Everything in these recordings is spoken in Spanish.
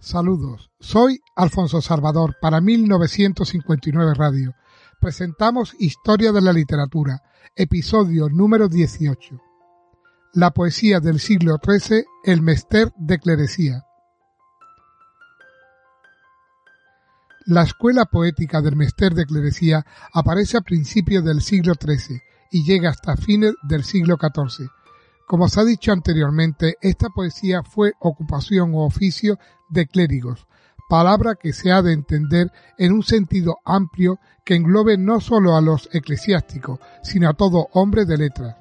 Saludos, soy Alfonso Salvador para 1959 Radio. Presentamos Historia de la Literatura, episodio número 18. La poesía del siglo XIII, el Mester de Clerecía. La escuela poética del Mester de Clerecía aparece a principios del siglo XIII y llega hasta fines del siglo XIV. Como se ha dicho anteriormente, esta poesía fue ocupación o oficio de clérigos, palabra que se ha de entender en un sentido amplio que englobe no sólo a los eclesiásticos, sino a todo hombre de letras.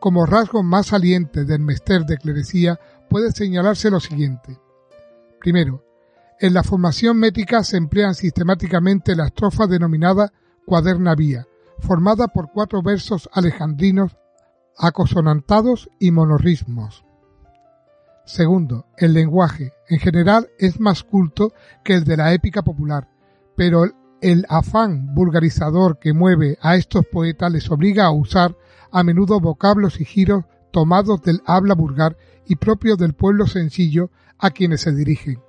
Como rasgo más saliente del mester de clerecía puede señalarse lo siguiente. Primero, en la formación métrica se emplean sistemáticamente la estrofa denominada cuaderna vía, formada por cuatro versos alejandrinos acosonantados y monorritmos. Segundo, el lenguaje, en general, es más culto que el de la épica popular, pero el afán vulgarizador que mueve a estos poetas les obliga a usar a menudo vocablos y giros tomados del habla vulgar y propios del pueblo sencillo a quienes se dirigen.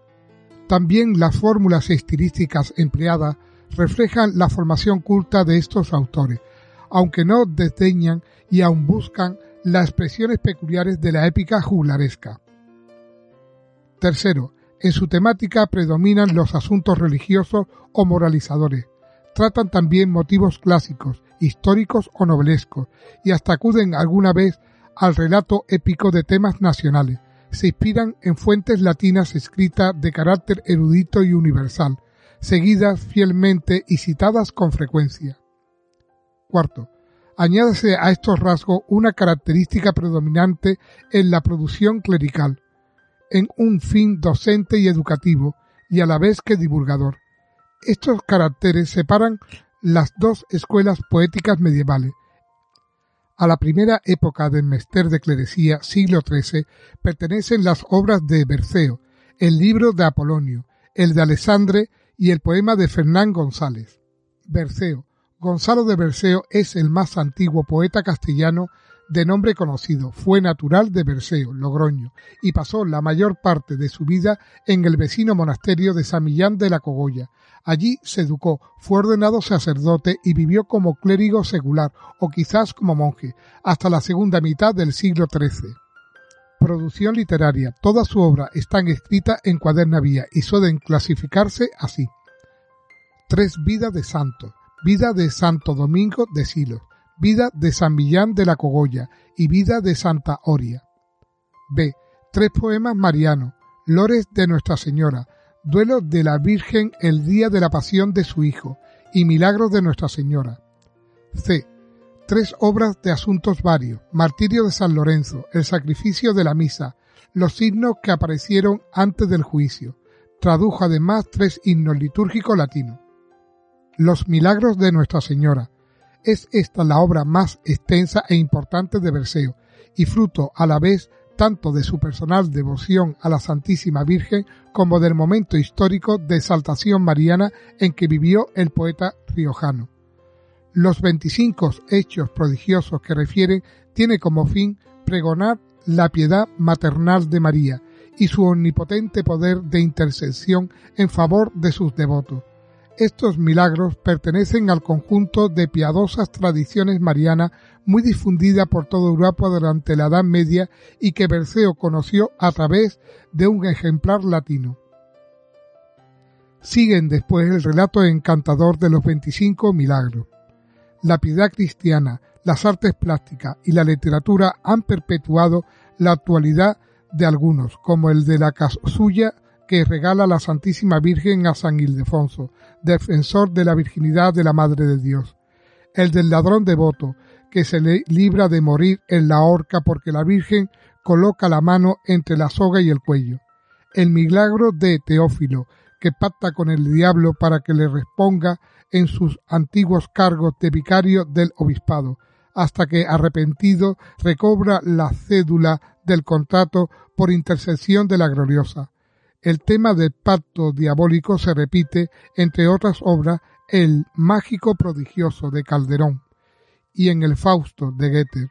También las fórmulas estilísticas empleadas reflejan la formación culta de estos autores, aunque no desdeñan y aún buscan las expresiones peculiares de la épica juglaresca. Tercero, en su temática predominan los asuntos religiosos o moralizadores. Tratan también motivos clásicos, históricos o novelescos, y hasta acuden alguna vez al relato épico de temas nacionales. Se inspiran en fuentes latinas escritas de carácter erudito y universal, seguidas fielmente y citadas con frecuencia. Cuarto, añádase a estos rasgos una característica predominante en la producción clerical, en un fin docente y educativo, y a la vez que divulgador. Estos caracteres separan las dos escuelas poéticas medievales. A la primera época del Mester de Clerecía, siglo XIII, pertenecen las obras de Berceo, el libro de Apolonio, el de Alessandre y el poema de Fernán González. Berceo. Gonzalo de Berceo es el más antiguo poeta castellano de nombre conocido. Fue natural de Berceo, Logroño, y pasó la mayor parte de su vida en el vecino monasterio de San Millán de la Cogolla. Allí se educó, fue ordenado sacerdote y vivió como clérigo secular, o quizás como monje, hasta la segunda mitad del siglo XIII. Producción literaria. Toda su obra está escrita en cuaderna vía y suelen clasificarse así. Tres vidas de santos. Vida de Santo Domingo de Silos Vida de San Millán de la Cogolla y Vida de Santa Oria. B. Tres poemas marianos. Lores de Nuestra Señora. Duelo de la Virgen el día de la pasión de su Hijo y Milagros de Nuestra Señora. C. Tres obras de asuntos varios. Martirio de San Lorenzo. El sacrificio de la misa. Los signos que aparecieron antes del juicio. Tradujo además tres himnos litúrgicos latinos. Los milagros de Nuestra Señora es esta la obra más extensa e importante de Berceo, y fruto a la vez tanto de su personal devoción a la Santísima Virgen como del momento histórico de exaltación mariana en que vivió el poeta riojano. Los 25 hechos prodigiosos que refieren tiene como fin pregonar la piedad maternal de María y su omnipotente poder de intercesión en favor de sus devotos estos milagros pertenecen al conjunto de piadosas tradiciones marianas muy difundida por toda Europa durante la Edad Media y que Berceo conoció a través de un ejemplar latino. Siguen después el relato encantador de los 25 milagros. La piedad cristiana, las artes plásticas y la literatura han perpetuado la actualidad de algunos, como el de la casulla que regala la Santísima Virgen a San Ildefonso, defensor de la virginidad de la Madre de Dios. El del ladrón devoto, que se le libra de morir en la horca porque la Virgen coloca la mano entre la soga y el cuello. El milagro de Teófilo, que pacta con el diablo para que le responda en sus antiguos cargos de vicario del obispado, hasta que arrepentido recobra la cédula del contrato por intercesión de la gloriosa. El tema del pacto diabólico se repite, entre otras obras, El mágico prodigioso de Calderón y en El Fausto de Goethe.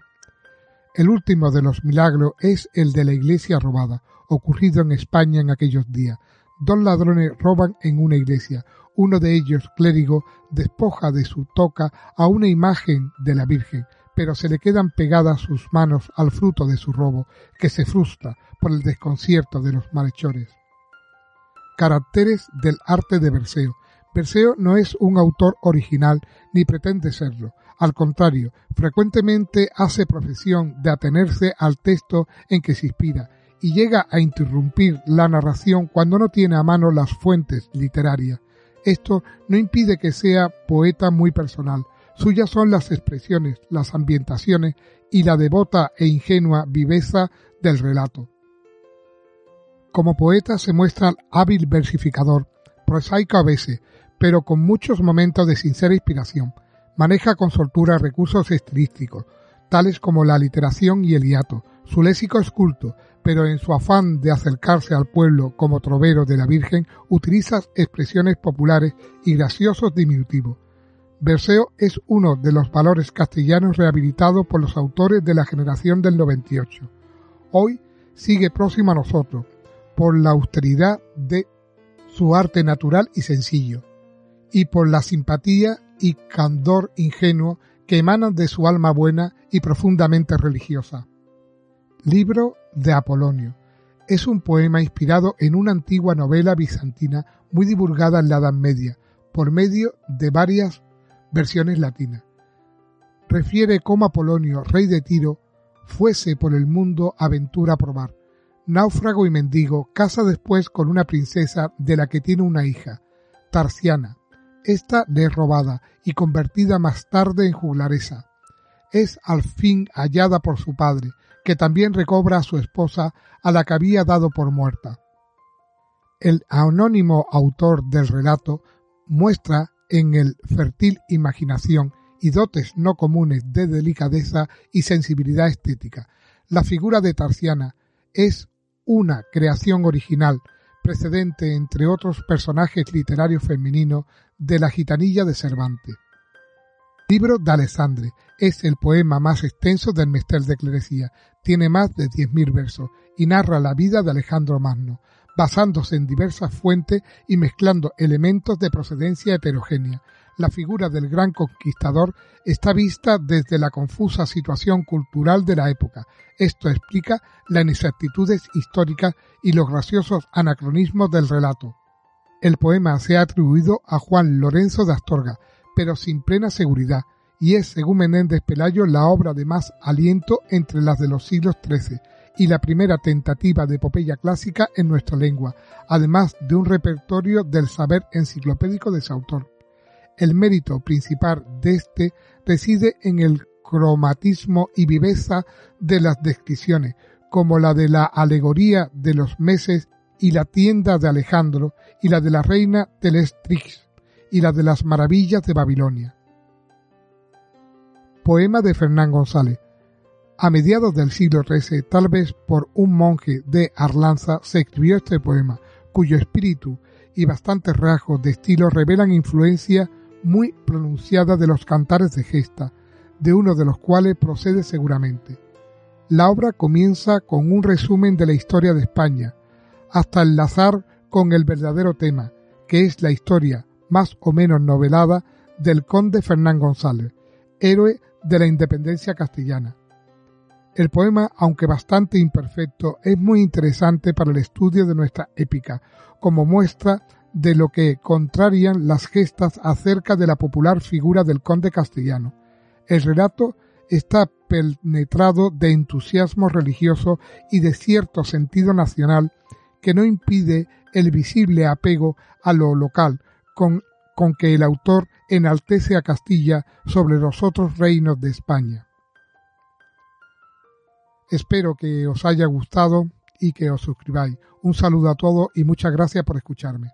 El último de los milagros es el de la iglesia robada, ocurrido en España en aquellos días. Dos ladrones roban en una iglesia. Uno de ellos, clérigo, despoja de su toca a una imagen de la Virgen, pero se le quedan pegadas sus manos al fruto de su robo, que se frustra por el desconcierto de los malhechores. Caracteres del arte de Perseo. Perseo no es un autor original ni pretende serlo. Al contrario, frecuentemente hace profesión de atenerse al texto en que se inspira y llega a interrumpir la narración cuando no tiene a mano las fuentes literarias. Esto no impide que sea poeta muy personal. Suyas son las expresiones, las ambientaciones y la devota e ingenua viveza del relato. Como poeta se muestra hábil versificador, prosaico a veces, pero con muchos momentos de sincera inspiración. Maneja con soltura recursos estilísticos, tales como la literación y el hiato. Su léxico es culto, pero en su afán de acercarse al pueblo como trovero de la Virgen, utiliza expresiones populares y graciosos diminutivos. Verseo es uno de los valores castellanos rehabilitados por los autores de la generación del 98. Hoy sigue próximo a nosotros, por la austeridad de su arte natural y sencillo, y por la simpatía y candor ingenuo que emanan de su alma buena y profundamente religiosa. Libro de Apolonio. Es un poema inspirado en una antigua novela bizantina muy divulgada en la Edad Media, por medio de varias versiones latinas. Refiere cómo Apolonio, rey de Tiro, fuese por el mundo aventura a probar. Náufrago y mendigo, casa después con una princesa de la que tiene una hija, Tarsiana, esta le es robada y convertida más tarde en juglaresa. Es al fin hallada por su padre, que también recobra a su esposa a la que había dado por muerta. El anónimo autor del relato muestra en el fértil imaginación y dotes no comunes de delicadeza y sensibilidad estética. La figura de Tarsiana es una creación original, precedente entre otros personajes literarios femeninos de la gitanilla de Cervantes. libro de Alessandre es el poema más extenso del Mestel de Clerecía, tiene más de 10.000 versos y narra la vida de Alejandro Magno, basándose en diversas fuentes y mezclando elementos de procedencia heterogénea. La figura del gran conquistador está vista desde la confusa situación cultural de la época. Esto explica las inexactitudes históricas y los graciosos anacronismos del relato. El poema se ha atribuido a Juan Lorenzo de Astorga, pero sin plena seguridad, y es, según Menéndez Pelayo, la obra de más aliento entre las de los siglos XIII y la primera tentativa de epopeya clásica en nuestra lengua, además de un repertorio del saber enciclopédico de su autor. El mérito principal de este reside en el cromatismo y viveza de las descripciones, como la de la alegoría de los meses y la tienda de Alejandro y la de la reina Telestrix y la de las maravillas de Babilonia. Poema de Fernán González. A mediados del siglo XIII, tal vez por un monje de Arlanza, se escribió este poema, cuyo espíritu y bastantes rasgos de estilo revelan influencia muy pronunciada de los cantares de gesta, de uno de los cuales procede seguramente. La obra comienza con un resumen de la historia de España, hasta enlazar con el verdadero tema, que es la historia, más o menos novelada, del conde Fernán González, héroe de la independencia castellana. El poema, aunque bastante imperfecto, es muy interesante para el estudio de nuestra épica, como muestra de lo que contrarian las gestas acerca de la popular figura del conde castellano. El relato está penetrado de entusiasmo religioso y de cierto sentido nacional que no impide el visible apego a lo local con, con que el autor enaltece a Castilla sobre los otros reinos de España. Espero que os haya gustado y que os suscribáis. Un saludo a todos y muchas gracias por escucharme.